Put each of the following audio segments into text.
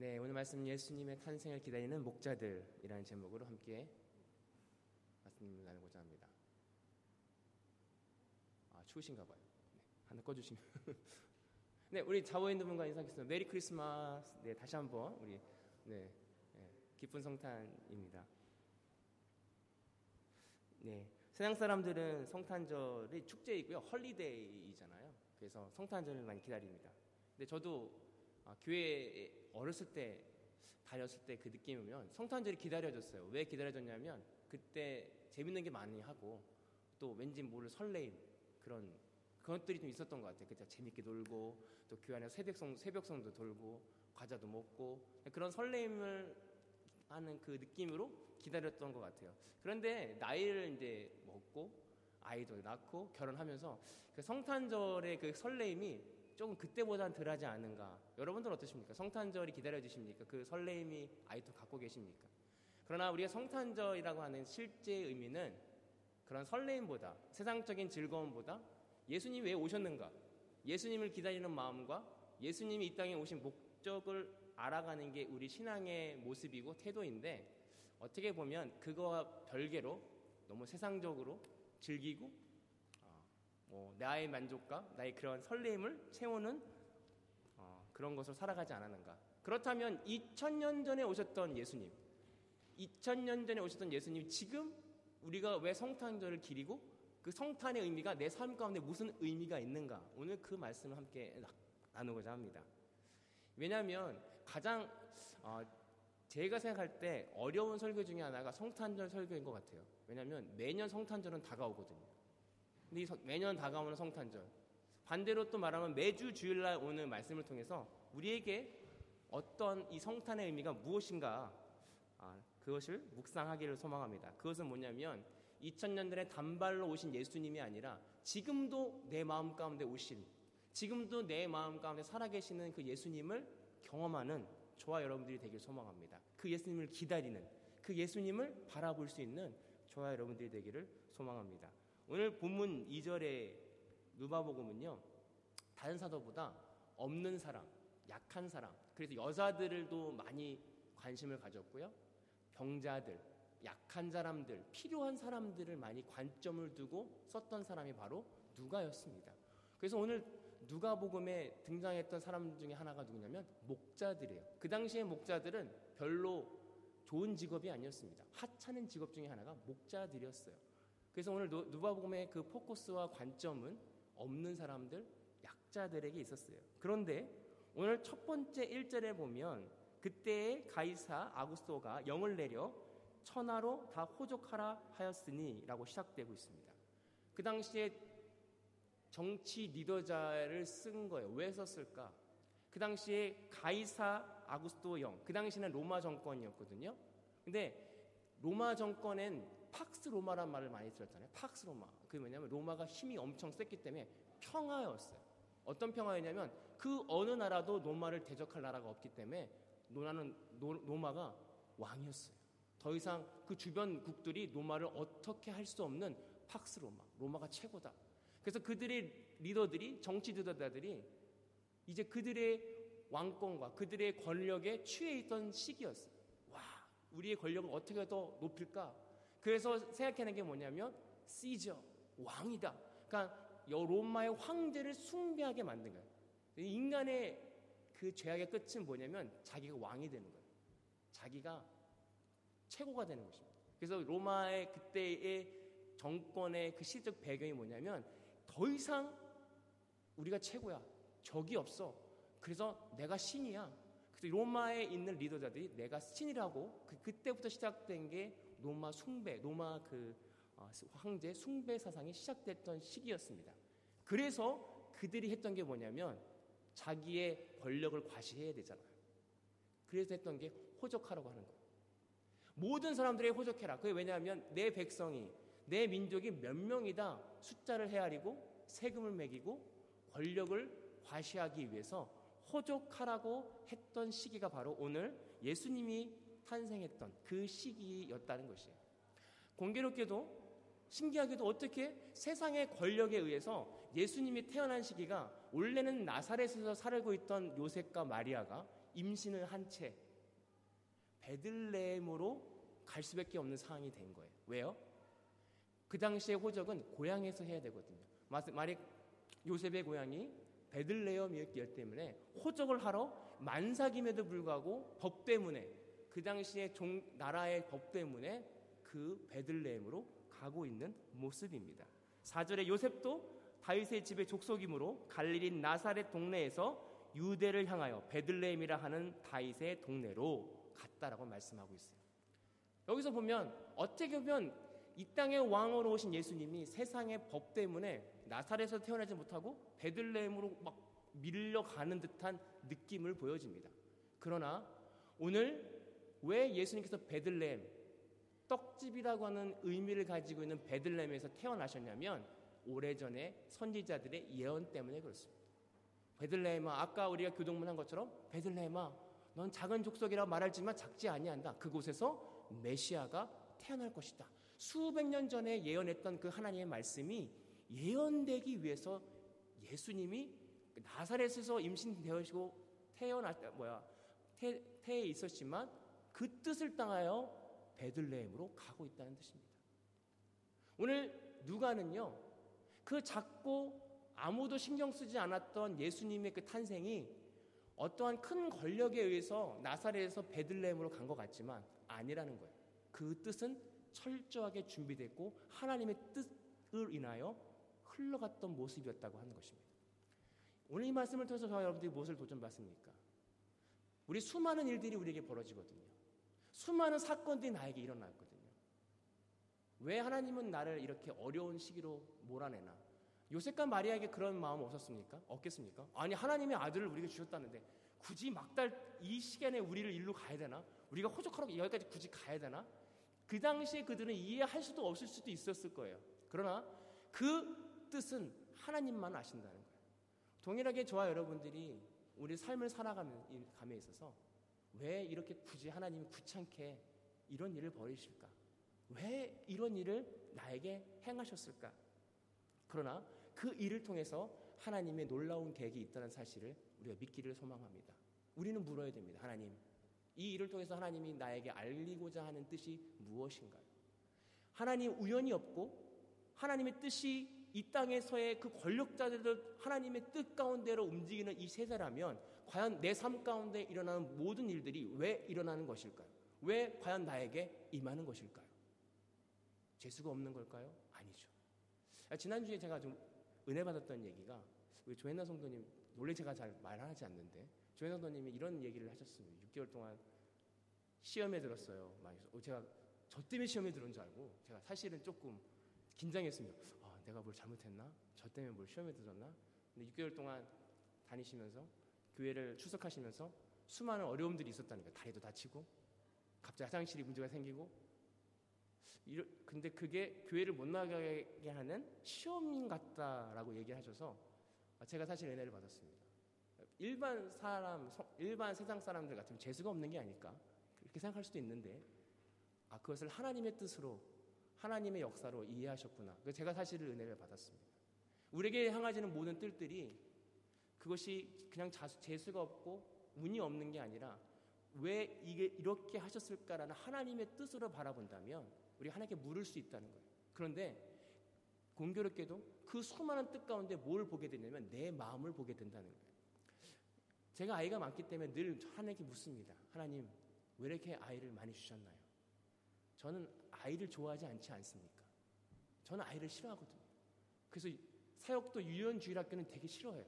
네, 오늘 말씀 예수님의 탄생을 기다리는 목자들이라는 제목으로 함께 말씀을 나누고자 합니다. 아, 추우신가 봐요. 네, 하나 꺼주시면. 네, 우리 자고 있는 분과 인사하겠습니다. Merry Christmas. 네, 다시 한번 우리 네, 네 기쁜 성탄입니다. 네, 세상 사람들은 성탄절이 축제이고요, holiday잖아요. 그래서 성탄절을 많이 기다립니다. 근데 저도 아, 교회 어렸을 때 다녔을 때 그 느낌이면 성탄절이 기다려졌어요. 왜 기다려졌냐면 그때 재밌는 게 많이 하고 또 왠지 모를 설레임 그런 그것들이 좀 있었던 것 같아요. 그때 재밌게 놀고 또 교회 안에 새벽성 새벽성도 돌고 과자도 먹고 그런 설레임을 하는 그 느낌으로 기다렸던 것 같아요. 그런데 나이를 이제 먹고 아이도 낳고 결혼하면서 그 성탄절의 그 설레임이 조금 그때보다는 덜하지 않은가. 여러분들 어떠십니까? 성탄절이 기다려지십니까? 그 설레임이 아직도 갖고 계십니까? 그러나 우리가 성탄절이라고 하는 실제 의미는 그런 설레임보다 세상적인 즐거움보다 예수님이 왜 오셨는가? 예수님을 기다리는 마음과 예수님이 이 땅에 오신 목적을 알아가는 게 우리 신앙의 모습이고 태도인데 어떻게 보면 그거와 별개로 너무 세상적으로 즐기고 뭐 나의 만족과 나의 그런 설렘을 채우는 어, 그런 것을 살아가지 않았는가? 그렇다면 2000년 전에 오셨던 예수님, 2000년 전에 오셨던 예수님 지금 우리가 왜 성탄절을 기리고 그 성탄의 의미가 내 삶 가운데 무슨 의미가 있는가? 오늘 그 말씀을 함께 나누고자 합니다. 왜냐하면 가장 어, 제가 생각할 때 어려운 설교 중에 하나가 성탄절 설교인 것 같아요. 왜냐하면 매년 성탄절은 다가오거든요. 매년 다가오는 성탄절. 반대로 또 말하면 매주 주일날 오는 말씀을 통해서 우리에게 어떤 이 성탄의 의미가 무엇인가 아, 그것을 묵상하기를 소망합니다. 그것은 뭐냐면 2000년 전에 단발로 오신 예수님이 아니라 지금도 내 마음 가운데 오신 지금도 내 마음 가운데 살아계시는 그 예수님을 경험하는 저와 여러분들이 되길 소망합니다. 그 예수님을 기다리는 그 예수님을 바라볼 수 있는 저와 여러분들이 되기를 소망합니다. 오늘 본문 2절의 누바복음은요. 다른 사도보다 없는 사람, 약한 사람, 그래서 여자들도 많이 관심을 가졌고요. 병자들, 약한 사람들, 필요한 사람들을 많이 관점을 두고 썼던 사람이 바로 누가였습니다. 그래서 오늘 누가복음에 등장했던 사람 중에 하나가 누구냐면 목자들이에요. 그 당시에 목자들은 별로 좋은 직업이 아니었습니다. 하찮은 직업 중에 하나가 목자들이었어요. 그래서 오늘 누바복음의 그 포커스와 관점은 없는 사람들, 약자들에게 있었어요. 그런데 오늘 첫 번째 1절에 보면 그때의 가이사 아구스토가 영을 내려 천하로 다 호족하라 하였으니라고 시작되고 있습니다. 그 당시에 정치 리더자를 쓴 거예요. 왜 썼을까? 그 당시에 가이사 아구스토 영, 그 당시는 로마 정권이었거든요. 근데 로마 정권엔 팍스 로마란 말을 많이 들었잖아요. 팍스 로마. 그게 뭐냐면 로마가 힘이 엄청 셌기 때문에 평화였어요. 어떤 평화였냐면 그 어느 나라도 로마를 대적할 나라가 없기 때문에 노나는 로마가 왕이었어요. 더 이상 그 주변 국들이 로마를 어떻게 할 수 없는 팍스 로마. 로마가 최고다. 그래서 그들의 리더들이 정치 지도자들이 이제 그들의 왕권과 그들의 권력에 취해 있던 시기였어요. 와, 우리의 권력을 어떻게 더 높일까? 그래서 생각하는 게 뭐냐면 시저 왕이다. 그러니까 로마의 황제를 숭배하게 만든 거예요. 인간의 그 죄악의 끝은 뭐냐면 자기가 왕이 되는 거예요. 자기가 최고가 되는 것입니다. 그래서 로마의 그때의 정권의 그 시적 배경이 뭐냐면 더 이상 우리가 최고야. 적이 없어. 그래서 내가 신이야. 그래서 로마에 있는 리더자들이 내가 신이라고 그, 그때부터 시작된 게 로마 숭배, 로마 그 어, 황제 숭배 사상이 시작됐던 시기였습니다. 그래서 그들이 했던 게 뭐냐면 자기의 권력을 과시해야 되잖아요. 그래서 했던 게 호적하라고 하는 거예요. 모든 사람들에게 호적해라. 그게 왜냐하면 내 백성이 내 민족이 몇 명이다 숫자를 헤아리고 세금을 매기고 권력을 과시하기 위해서 호적하라고 했던 시기가 바로 오늘 예수님이 탄생했던 그 시기였다는 것이에요. 공교롭게도 신기하게도 어떻게 세상의 권력에 의해서 예수님이 태어난 시기가 원래는 나사렛에서 살고 있던 요셉과 마리아가 임신을 한 채 베들레헴으로 갈 수밖에 없는 상황이 된 거예요. 왜요? 그 당시에 호적은 고향에서 해야 되거든요. 만약 요셉의 고향이 베들레헴이었기 때문에 호적을 하러 만삭임에도 불구하고 법 때문에 그 당시에 종 나라의 법 때문에 그 베들레헴으로 가고 있는 모습입니다. 4절에 요셉도 다윗의 집의 족속이므로 갈릴린 나사렛 동네에서 유대를 향하여 베들레헴이라 하는 다윗의 동네로 갔다라고 말씀하고 있어요. 여기서 보면 어떻게 보면 이 땅의 왕으로 오신 예수님이 세상의 법 때문에 나사렛에서 태어나지 못하고 베들레헴으로 막 밀려가는 듯한 느낌을 보여집니다. 그러나 오늘 왜 예수님께서 베들레헴 떡집이라고 하는 의미를 가지고 있는 베들레헴에서 태어나셨냐면 오래전에 선지자들의 예언 때문에 그렇습니다. 베들레헴아 아까 우리가 교동문 한 것처럼 베들레헴아 넌 작은 족속이라 말할지만 작지 아니한다. 그곳에서 메시아가 태어날 것이다. 수백 년 전에 예언했던 그 하나님의 말씀이 예언되기 위해서 예수님이 나사렛에서 임신되시고 태어날 때 뭐야 태, 태에 있었지만 그 뜻을 따하여 베들레헴으로 가고 있다는 뜻입니다. 오늘 누가는요 그 작고 아무도 신경 쓰지 않았던 예수님의 그 탄생이 어떠한 큰 권력에 의해서 나사렛에서 베들레헴으로 간 것 같지만 아니라는 거예요. 그 뜻은 철저하게 준비됐고 하나님의 뜻을 인하여 흘러갔던 모습이었다고 하는 것입니다. 오늘 이 말씀을 통해서 저와 여러분들이 무엇을 도전 받습니까? 우리 수많은 일들이 우리에게 벌어지거든요. 수많은 사건들이 나에게 일어났거든요. 왜 하나님은 나를 이렇게 어려운 시기로 몰아내나? 요셉과 마리아에게 그런 마음 없었습니까? 없겠습니까? 아니 하나님의 아들을 우리에게 주셨다는데 굳이 막달 이 시간에 우리를 일로 가야 되나? 우리가 호적하러 여기까지 굳이 가야 되나? 그 당시에 그들은 이해할 수도 없을 수도 있었을 거예요. 그러나 그 뜻은 하나님만 아신다는 거예요. 동일하게 저와 여러분들이 우리 삶을 살아감에 있어서 왜 이렇게 굳이 하나님이 귀찮게 이런 일을 벌이실까? 왜 이런 일을 나에게 행하셨을까? 그러나 그 일을 통해서 하나님의 놀라운 계획이 있다는 사실을 우리가 믿기를 소망합니다. 우리는 물어야 됩니다. 하나님, 이 일을 통해서 하나님이 나에게 알리고자 하는 뜻이 무엇인가요? 하나님 우연이 없고 하나님의 뜻이 이 땅에서의 그 권력자들을 하나님의 뜻 가운데로 움직이는 이 세대라면 과연 내 삶 가운데 일어나는 모든 일들이 왜 일어나는 것일까요? 왜 과연 나에게 임하는 것일까요? 재수가 없는 걸까요? 아니죠. 아, 지난주에 제가 좀 은혜 받았던 얘기가 우리 조혜나 성도님 원래 제가 잘 말하지 않는데 조혜나 성도님이 이런 얘기를 하셨습니다. 6개월 동안 시험에 들었어요. 어, 제가 저 때문에 시험에 들은 줄 알고 제가 사실은 조금 긴장했습니다. 아, 내가 뭘 잘못했나? 저 때문에 뭘 시험에 들었나? 근데 6개월 동안 다니시면서 교회를 출석하시면서 수많은 어려움들이 있었다니까 다리도 다치고 갑자기 화장실이 문제가 생기고 근데 그게 교회를 못 나가게 하는 시험 같다라고 얘기하셔서 제가 사실 은혜를 받았습니다. 일반 사람, 일반 세상 사람들 같으면 재수가 없는 게 아닐까? 이렇게 생각할 수도 있는데 아 그것을 하나님의 뜻으로 하나님의 역사로 이해하셨구나. 그 제가 사실 은혜를 받았습니다. 우리에게 향하지는 모든 뜰들이 그것이 그냥 자수, 재수가 없고 운이 없는 게 아니라 왜 이게 이렇게 하셨을까라는 하나님의 뜻으로 바라본다면 우리 하나님께 물을 수 있다는 거예요. 그런데 공교롭게도 그 수많은 뜻 가운데 뭘 보게 되냐면 내 마음을 보게 된다는 거예요. 제가 아이가 많기 때문에 늘 하나님께 묻습니다. 하나님, 왜 이렇게 아이를 많이 주셨나요? 저는 아이를 좋아하지 않지 않습니까? 저는 아이를 싫어하거든요. 그래서 사역도 유연주일 학교는 되게 싫어해요.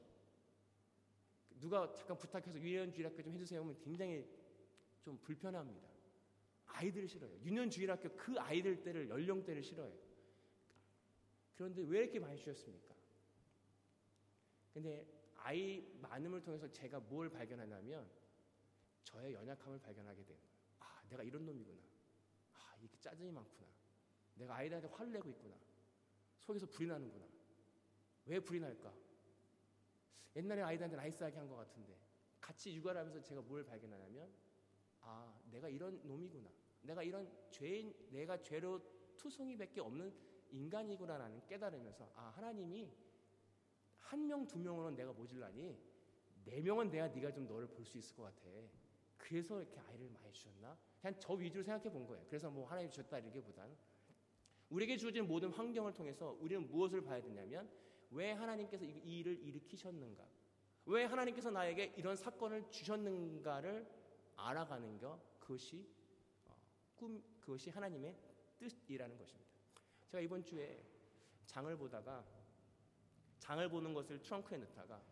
누가 잠깐 부탁해서 유연주일학교 좀 해주세요 하면 굉장히 좀 불편합니다. 아이들을 싫어해요. 유년주일학교 그 아이들 때를 연령대를 싫어해요. 그런데 왜 이렇게 많이 주셨습니까? 근데 아이 많음을 통해서 제가 뭘 발견하냐면 저의 연약함을 발견하게 돼요. 아, 내가 이런 놈이구나. 아, 이렇게 짜증이 많구나. 내가 아이들한테 화를 내고 있구나. 속에서 불이 나는구나. 왜 불이 날까? 옛날에 아이들한테 나이스하게 한 것 같은데 같이 육아를 하면서 제가 뭘 발견하냐면 아, 내가 이런 놈이구나. 내가 이런 죄인, 내가 죄로 투성이밖에 없는 인간이구나라는 깨달으면서 아, 하나님이 한 명, 두 명으로는 내가 모질라니 네 명은 내가 네가 좀 너를 볼 수 있을 것 같아. 그래서 이렇게 아이를 많이 주셨나? 그냥 저 위주로 생각해 본 거예요. 그래서 뭐 하나님 주셨다 이렇게보다는 우리에게 주어진 모든 환경을 통해서 우리는 무엇을 봐야 되냐면 왜 하나님께서 이 일을 일으키셨는가? 왜 하나님께서 나에게 이런 사건을 주셨는가를 알아가는 것 그것이 어, 꿈 그것이 하나님의 뜻이라는 것입니다. 제가 이번 주에 장을 보다가 장을 보는 것을 트렁크에 넣다가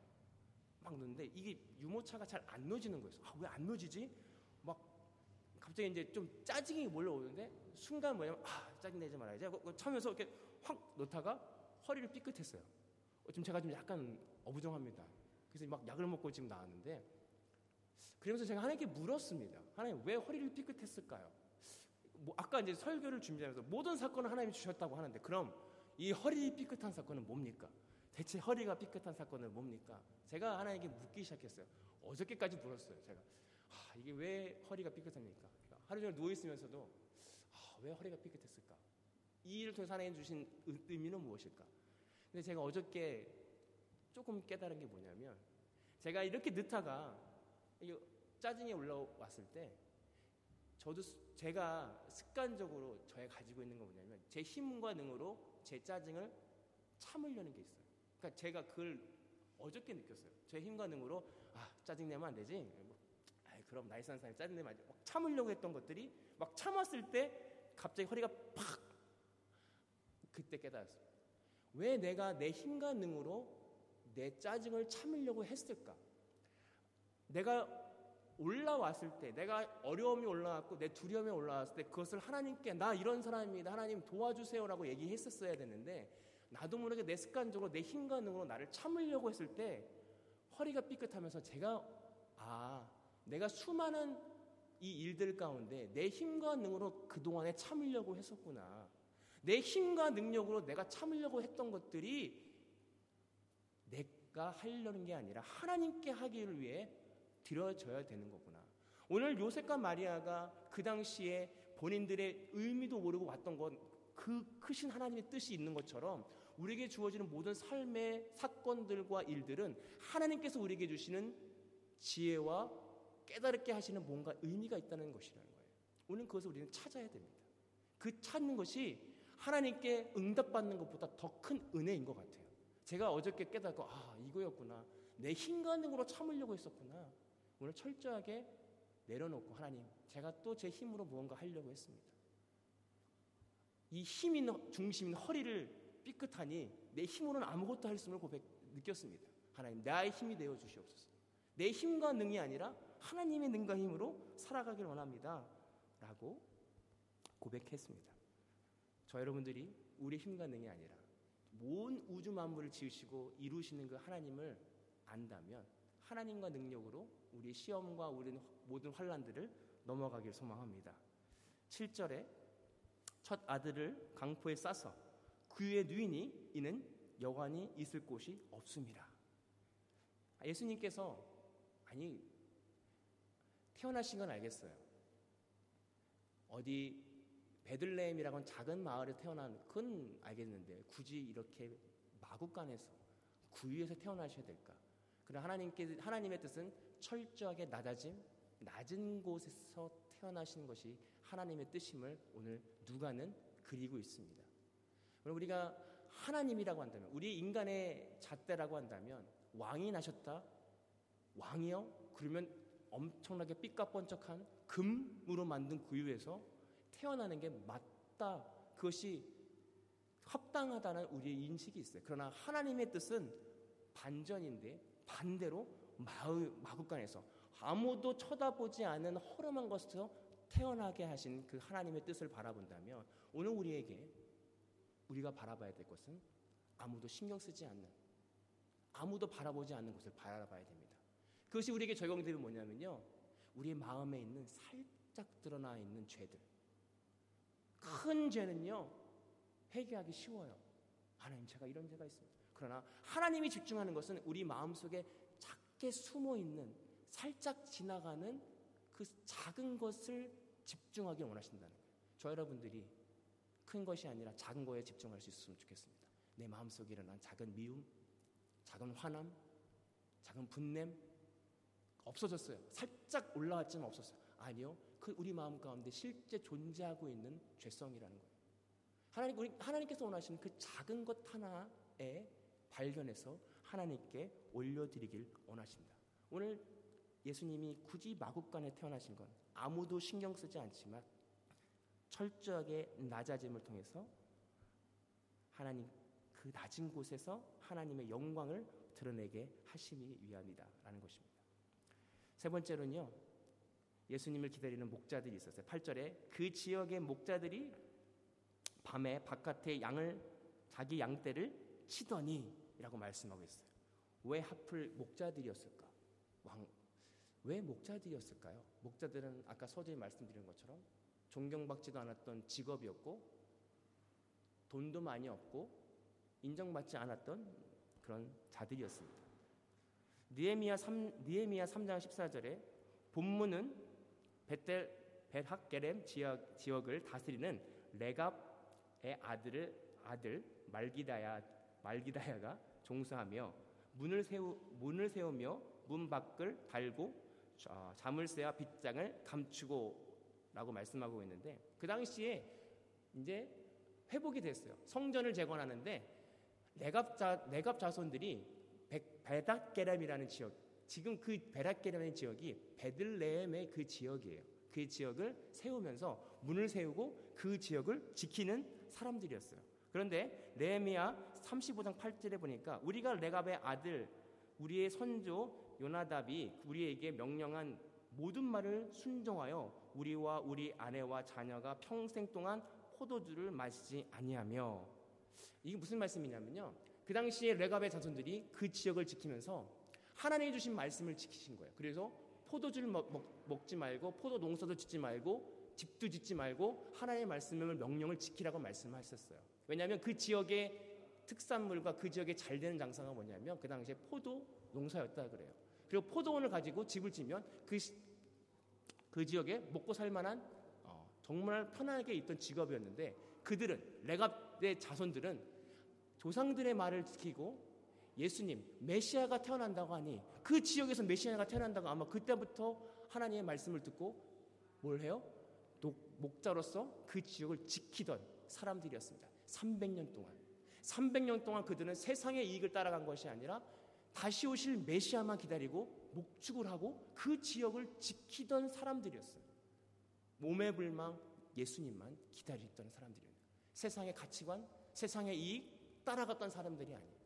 막 넣는데 이게 유모차가 잘 안 넣어지는 거예요. 아, 왜 안 넣어지지? 막 갑자기 이제 좀 짜증이 몰려오는데 순간 뭐냐면 아 짜증 내지 말아야지 하고 차면서 이렇게 확 넣다가 허리를 삐끗했어요. 지금 제가 좀 약간 어부정합니다. 그래서 막 약을 먹고 지금 나왔는데 그러면서 제가 하나님께 물었습니다. 하나님 왜 허리를 삐끗했을까요? 뭐 아까 이제 설교를 준비하면서 모든 사건을 하나님이 주셨다고 하는데 그럼 이 허리 삐끗한 사건은 뭡니까? 대체 허리가 삐끗한 사건은 뭡니까? 제가 하나님께 묻기 시작했어요. 어저께까지 물었어요. 제가 아, 이게 왜 허리가 삐끗합니까? 하루 종일 누워 있으면서도 아, 왜 허리가 삐끗했을까? 이 일을 통해서 하나님 주신 의미는 무엇일까? 근데 제가 어저께 조금 깨달은 게 뭐냐면 제가 이렇게 늦다가 짜증이 올라왔을 때 저도 제가 습관적으로 저에 가지고 있는 건 뭐냐면 제 힘과 능으로 제 짜증을 참으려는 게 있어요. 그러니까 제가 그걸 어저께 느꼈어요. 제 힘과 능으로 아 짜증 내면 안 되지. 뭐, 아이, 그럼 나이 산 사람이 짜증 내면 안 돼. 막 참으려고 했던 것들이 막 참았을 때 갑자기 허리가 팍 그때 깨달았어요. 왜 내가 내 힘과 능으로 내 짜증을 참으려고 했을까? 내가 올라왔을 때, 내가 어려움이 올라왔고 내 두려움이 올라왔을 때 그것을 하나님께 나 이런 사람입니다. 하나님 도와주세요라고 얘기했었어야 되는데 나도 모르게 내 습관적으로 내 힘과 능으로 나를 참으려고 했을 때 허리가 삐끗하면서 제가 아, 내가 수많은 이 일들 가운데 내 힘과 능으로 그동안에 참으려고 했었구나. 내 힘과 능력으로 내가 참으려고 했던 것들이 내가 하려는 게 아니라 하나님께 하기를 위해 드려져야 되는 거구나. 오늘 요셉과 마리아가 그 당시에 본인들의 의미도 모르고 왔던 건 그 크신 하나님의 뜻이 있는 것처럼 우리에게 주어지는 모든 삶의 사건들과 일들은 하나님께서 우리에게 주시는 지혜와 깨달게 하시는 뭔가 의미가 있다는 것이라는 거예요. 오늘 그것을 우리는 찾아야 됩니다. 그 찾는 것이 하나님께 응답받는 것보다 더 큰 은혜인 것 같아요. 제가 어저께 깨닫고 아 이거였구나. 내 힘과 능으로 참으려고 했었구나. 오늘 철저하게 내려놓고 하나님 제가 또 제 힘으로 무언가 하려고 했습니다. 이 힘인 중심인 허리를 삐끗하니 내 힘으로는 아무것도 할 수를 고백 느꼈습니다. 하나님 나의 힘이 되어 주시옵소서. 내 힘과 능이 아니라 하나님의 능과 힘으로 살아가길 원합니다. 라고 고백했습니다. 저 여러분들이 우리 힘과 능이 아니라 온 우주 만물을 지으시고 이루시는 그 하나님을 안다면 하나님과 능력으로 우리 시험과 우리 모든 환란들을 넘어가길 소망합니다. 7절에 첫 아들을 강포에 싸서 그의 누인이 이는 여관이 있을 곳이 없습니다. 예수님께서 아니 태어나신 건 알겠어요. 어디 베들레헴이라고는 작은 마을에 태어난 그건 알겠는데 굳이 이렇게 마국간에서 구유에서 태어나셔야 될까? 그러나 하나님께 하나님의 뜻은 철저하게 낮아짐, 낮은 곳에서 태어나시는 것이 하나님의 뜻임을 오늘 누가는 그리고 있습니다. 우리가 하나님이라고 한다면, 우리 인간의 잣대라고 한다면 왕이 나셨다, 왕이요? 그러면 엄청나게 삐까뻔쩍한 금으로 만든 구유에서 태어나는 게 맞다. 그것이 합당하다는 우리의 인식이 있어요. 그러나 하나님의 뜻은 반전인데 반대로 마을, 마국간에서 아무도 쳐다보지 않은 허름한 것에서 태어나게 하신 그 하나님의 뜻을 바라본다면 오늘 우리에게 우리가 바라봐야 될 것은 아무도 신경 쓰지 않는 아무도 바라보지 않는 것을 바라봐야 됩니다. 그것이 우리에게 적용되면 뭐냐면요. 우리의 마음에 있는 살짝 드러나 있는 죄들. 큰 죄는요. 회개하기 쉬워요. 하나님 제가 이런 죄가 있습니다. 그러나 하나님이 집중하는 것은 우리 마음 속에 작게 숨어 있는 살짝 지나가는 그 작은 것을 집중하기 원하신다는 거예요. 저 여러분들이 큰 것이 아니라 작은 거에 집중할 수 있었으면 좋겠습니다. 내 마음속에 일어난 작은 미움, 작은 화남, 작은 분냄, 없어졌어요. 살짝 올라왔지만 없었어요. 아니요. 그 우리 마음 가운데 실제 존재하고 있는 죄성이라는 거예요. 하나님, 우리, 하나님께서 원하시는 그 작은 것 하나에 발견해서 하나님께 올려드리길 원하십니다. 오늘 예수님이 굳이 마국간에 태어나신 건 아무도 신경 쓰지 않지만 철저하게 낮아짐을 통해서 하나님 그 낮은 곳에서 하나님의 영광을 드러내게 하시기 위함이다라는 것입니다. 세 번째로는요. 예수님을 기다리는 목자들이 있었어요. 8절에 그 지역의 목자들이 밤에 바깥에 양을 자기 양떼를 치더니라고 말씀하고 있어요. 왜 하필 목자들이었을까? 왕, 왜 목자들이었을까요? 목자들은 아까 서두에 말씀드린 것처럼 존경받지도 않았던 직업이었고 돈도 많이 없고 인정받지 않았던 그런 자들이었습니다. 니에미야 3 니에미야 3장 14절에 본문은 베텔 벳학게렘 지역 지역 을 다스리는 레갑의 아들을 아들 말기다야 말기다야가 종사하며 문을 세우 문을 세우며 문 밖을 달고 자물쇠와 빗장을 감추고라고 말씀하고 있는데 그 당시에 이제 회복이 됐어요. 성전을 재건하는데 내갑자 내갑 자손들이 베닥게렘이라는 지역 지금 그 베닥게렘의 지역이 베들레헴의 그 지역이에요. 그 지역을 세우면서 문을 세우고 그 지역을 지키는 사람들이었어요. 그런데 레미야 35장 8절에 보니까 우리가 레갑의 아들 우리의 선조 요나답이 우리에게 명령한 모든 말을 순종하여 우리와 우리 아내와 자녀가 평생 동안 포도주를 마시지 아니하며 이게 무슨 말씀이냐면요. 그 당시에 레갑의 자손들이 그 지역을 지키면서 하나님이 주신 말씀을 지키신 거예요. 그래서 포도주를 먹, 먹, 먹 지 말고 포도 농사도 짓지 말고 집도 짓지 말고 하나님의 말씀을 명령을 지키라고 말씀하셨어요. 왜냐하면 그 지역의 특산물과 그 지역에 잘 되는 장사가 뭐냐면 그 당시에 포도 농사였다 그래요. 그리고 포도원을 가지고 집을 지면 그, 그 지역에 먹고 살 만한 어, 정말 편하게 있던 직업이었는데 그들은 레갑의 자손들은 조상들의 말을 지키고 예수님 메시아가 태어난다고 하니 그 지역에서 메시아가 태어난다고 아마 그때부터 하나님의 말씀을 듣고 뭘 해요? 목자로서 그 지역을 지키던 사람들이었습니다. 300년 동안 300년 동안 그들은 세상의 이익을 따라간 것이 아니라 다시 오실 메시아만 기다리고 목축을 하고 그 지역을 지키던 사람들이었어요. 몸의 불망 예수님만 기다리던 사람들이에요. 세상의 가치관, 세상의 이익 따라갔던 사람들이 아니에요.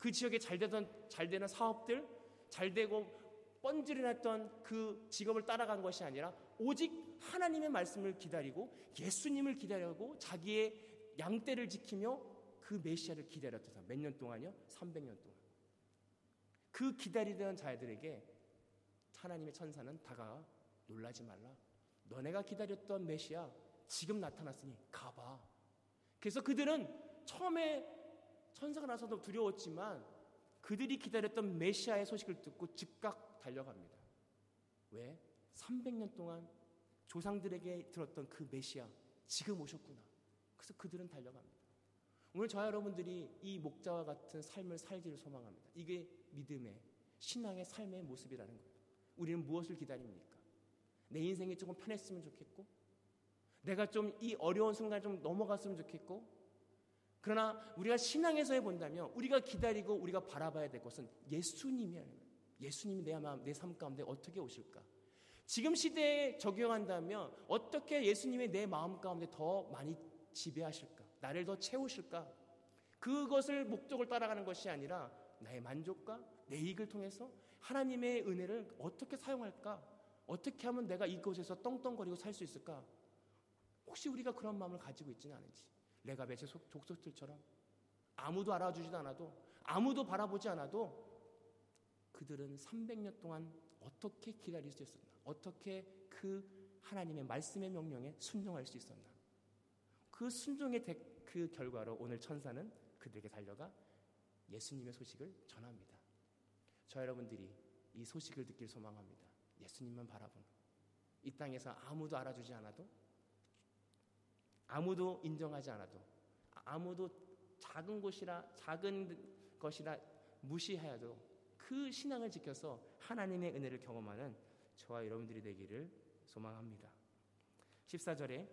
그 지역에 잘 되던 잘 되는 사업들, 잘 되고 번지를 했던 그 직업을 따라간 것이 아니라 오직 하나님의 말씀을 기다리고 예수님을 기다리고 자기의 양떼를 지키며 그 메시아를 기다렸던 사람 몇 년 동안요? 300년 동안. 그 기다리던 자들에게 하나님의 천사는 다가가 놀라지 말라. 너네가 기다렸던 메시아 지금 나타났으니 가봐. 그래서 그들은 처음에 천사가 나서도 두려웠지만 그들이 기다렸던 메시아의 소식을 듣고 즉각 달려갑니다. 왜? 300년 동안 조상들에게 들었던 그 메시아 지금 오셨구나. 그래서 그들은 달려갑니다. 오늘 저 여러분들이 이 목자와 같은 삶을 살기를 소망합니다. 이게 믿음의 신앙의 삶의 모습이라는 거예요. 우리는 무엇을 기다립니까? 내 인생이 조금 편했으면 좋겠고, 내가 좀 이 어려운 순간 좀 넘어갔으면 좋겠고, 그러나 우리가 신앙에서 본다면 우리가 기다리고 우리가 바라봐야 될 것은 예수님이라는 거예요. 예수님이 내 마음, 내 삶 가운데 어떻게 오실까? 지금 시대에 적용한다면 어떻게 예수님이 내 마음 가운데 더 많이 지배하실까? 나를 더 채우실까? 그것을 목적을 따라가는 것이 아니라 나의 만족과 내 이익을 통해서 하나님의 은혜를 어떻게 사용할까? 어떻게 하면 내가 이곳에서 떵떵거리고 살 수 있을까? 혹시 우리가 그런 마음을 가지고 있지는 않은지 레가베의 족속들처럼 아무도 알아주지도 않아도 아무도 바라보지 않아도 그들은 300년 동안 어떻게 기다릴 수 있었나? 어떻게 그 하나님의 말씀의 명령에 순종할 수 있었나? 그 순종의 그 결과로 오늘 천사는 그들에게 달려가 예수님의 소식을 전합니다. 저 여러분들이 이 소식을 듣길 소망합니다. 예수님만 바라보는 이 땅에서 아무도 알아주지 않아도 아무도 인정하지 않아도 아무도 작은 곳이라 작은 것이라 무시해도 그그 신앙을 지켜서 하나님의 은혜를 경험하는 저와 여러분들이 되기를 소망합니다. 14절에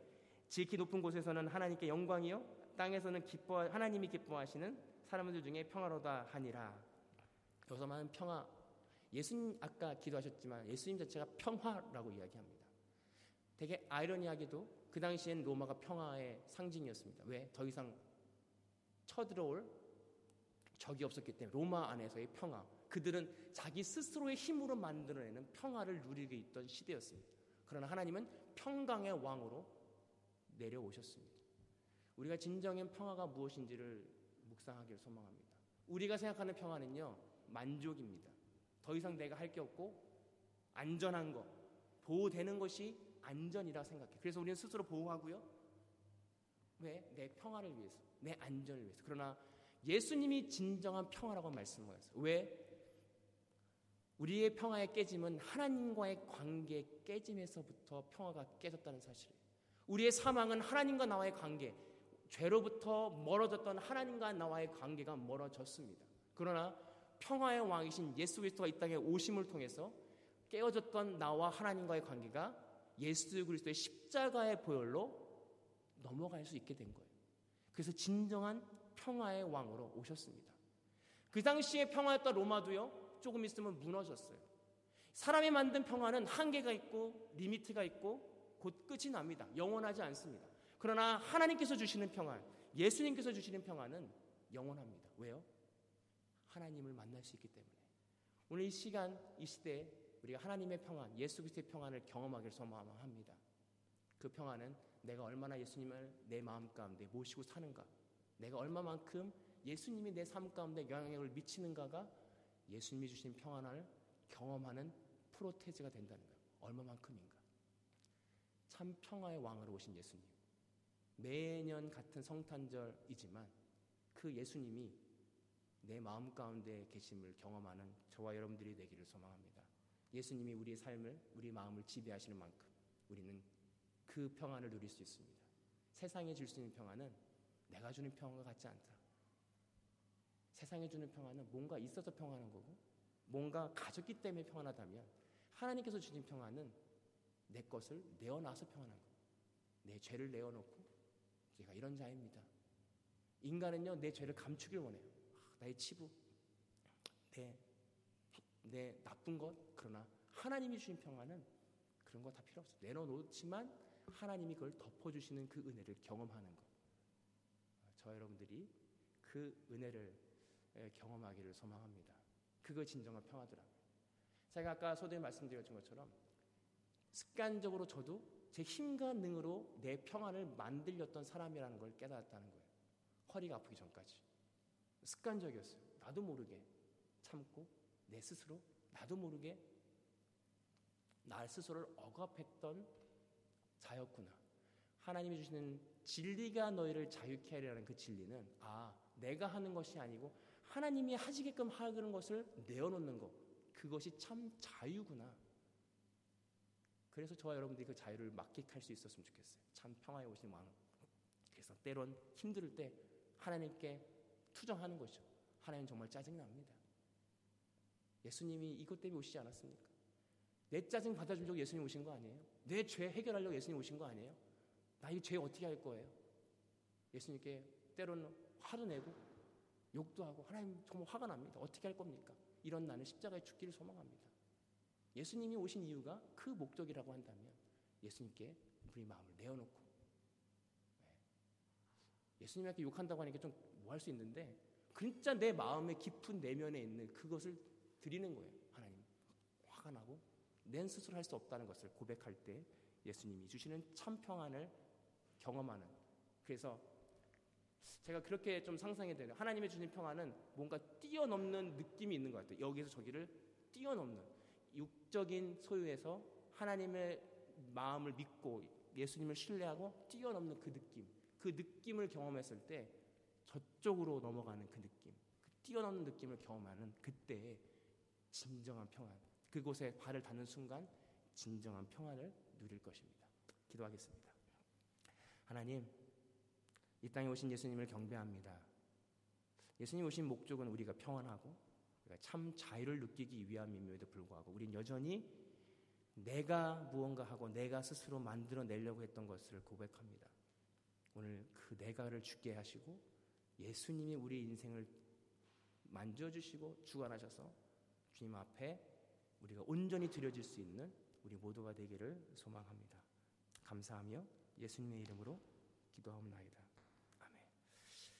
지극히 높은 곳에서는 하나님께 영광이요 땅에서는 기뻐 하나님이 기뻐하시는 사람들 중에 평화로다 하니라. 여기서 말하는 평화 예수님 아까 기도하셨지만 예수님 자체가 평화라고 이야기합니다. 되게 아이러니하게도 그 당시엔 로마가 평화의 상징이었습니다. 왜? 더 이상 쳐들어올 적이 없었기 때문에 로마 안에서의 평화. 그들은 자기 스스로의 힘으로 만들어내는 평화를 누리게 있던 시대였습니다. 그러나 하나님은 평강의 왕으로 내려오셨습니다. 우리가 진정한 평화가 무엇인지를 묵상하기를 소망합니다. 우리가 생각하는 평화는요, 만족입니다. 더 이상 내가 할 게 없고, 안전한 거, 보호되는 것이 안전이라 생각해. 그래서 우리는 스스로 보호하고요. 왜? 내 평화를 위해서, 내 안전을 위해서. 그러나 예수님이 진정한 평화라고 말씀하셨어요. 왜? 우리의 평화의 깨짐은 하나님과의 관계 깨짐에서부터 평화가 깨졌다는 사실이에요. 우리의 사망은 하나님과 나와의 관계, 죄로부터 멀어졌던 하나님과 나와의 관계가 멀어졌습니다. 그러나 평화의 왕이신 예수 그리스도가 이 땅에 오심을 통해서 깨어졌던 나와 하나님과의 관계가 예수 그리스도의 십자가의 보혈로 넘어갈 수 있게 된 거예요. 그래서 진정한 평화의 왕으로 오셨습니다. 그 당시에 평화였던 로마도요, 조금 있으면 무너졌어요. 사람이 만든 평화는 한계가 있고, 리미트가 있고, 곧 끝이 납니다. 영원하지 않습니다. 그러나 하나님께서 주시는 평안, 예수님께서 주시는 평안은 영원합니다. 왜요? 하나님을 만날 수 있기 때문에. 오늘 이 시간, 이 시대에 우리가 하나님의 평안, 예수 그리스도의 평안을 경험하기를 소망합니다. 그 평안은 내가 얼마나 예수님을 내 마음 가운데 모시고 사는가, 내가 얼마만큼 예수님이 내 삶 가운데 영향력을 미치는가가 예수님이 주신 평안을 경험하는 프로테즈가 된다는 거예요. 얼마만큼인가. 참 평화의 왕으로 오신 예수님. 매년 같은 성탄절이지만 그 예수님이 내 마음 가운데 계심을 경험하는 저와 여러분들이 되기를 소망합니다. 예수님이 우리의 삶을, 우리 마음을 지배하시는 만큼 우리는 그 평안을 누릴 수 있습니다. 세상에 줄 수 있는 평안은 내가 주는 평안과 같지 않다. 세상에 주는 평안은 뭔가 있어서 평안한 거고, 뭔가 가졌기 때문에 평안하다면, 하나님께서 주신 평안은 내 것을 내어놔서 평안한 거예요. 내 죄를 내어놓고, 제가 이런 자입니다. 인간은요, 내 죄를 감추길 원해요. 아, 나의 치부, 내, 내 나쁜 것, 그러나 하나님이 주신 평안은 그런 거 다 필요 없어요. 내려놓지만 하나님이 그걸 덮어주시는 그 은혜를 경험하는 것. 저 여러분들이 그 은혜를 경험하기를 소망합니다. 그거 진정한 평화더라고요. 제가 아까 소대에 말씀드렸던 것처럼 습관적으로 저도 제 힘과 능으로 내 평안을 만들렸던 사람이라는 걸 깨달았다는 거예요. 허리가 아프기 전까지. 습관적이었어요. 나도 모르게 참고 내 스스로 나도 모르게 날 스스로를 억압했던 자였구나. 하나님이 주시는 진리가 너희를 자유케 하리라는 그 진리는 아 내가 하는 것이 아니고 하나님이 하시게끔 하는 것을 내어놓는 것 그것이 참 자유구나. 그래서 저와 여러분들이 그 자유를 만끽할 수 있었으면 좋겠어요. 참 평화에 오신 왕. 그래서 때론 힘들 때 하나님께 투정하는 것이죠. 하나님 정말 짜증납니다. 예수님이 이것 때문에 오시지 않았습니까? 내 짜증 받아주려고 예수님 오신 거 아니에요? 내 죄 해결하려고 예수님 오신 거 아니에요? 나 이 죄 어떻게 할 거예요? 예수님께 때로는 화도 내고 욕도 하고 하나님 정말 화가 납니다. 어떻게 할 겁니까? 이런 나는 십자가에 죽기를 소망합니다. 예수님이 오신 이유가 그 목적이라고 한다면 예수님께 우리 마음을 내어놓고 네. 예수님한테 욕한다고 하니까 좀 뭐 할 수 있는데 진짜 내 마음의 깊은 내면에 있는 그것을 드리는 거예요. 하나님 화가 나고 낸 스스로 할 수 없다는 것을 고백할 때 예수님이 주시는 참 평안을 경험하는 그래서 제가 그렇게 좀 상상이 되는 하나님의 주신 평안은 뭔가 뛰어넘는 느낌이 있는 것 같아요. 여기서 저기를 뛰어넘는 육적인 소유에서 하나님의 마음을 믿고 예수님을 신뢰하고 뛰어넘는 그 느낌, 그 느낌을 경험했을 때 저쪽으로 넘어가는 그 느낌, 그 뛰어넘는 느낌을 경험하는 그때의 진정한 평안, 그곳에 발을 닿는 순간 진정한 평안을 누릴 것입니다. 기도하겠습니다. 하나님, 이 땅에 오신 예수님을 경배합니다. 예수님 오신 목적은 우리가 평안하고 우리가 참 자유를 느끼기 위함임에도 불구하고 우린 여전히 내가 무언가 하고 내가 스스로 만들어 내려고 했던 것을 고백합니다. 오늘 그 내가를 죽게 하시고 예수님이 우리 인생을 만져주시고 주관하셔서 주님 앞에 우리가 온전히 드려질 수 있는 우리 모두가 되기를 소망합니다. 감사하며 예수님의 이름으로 기도하옵나이다.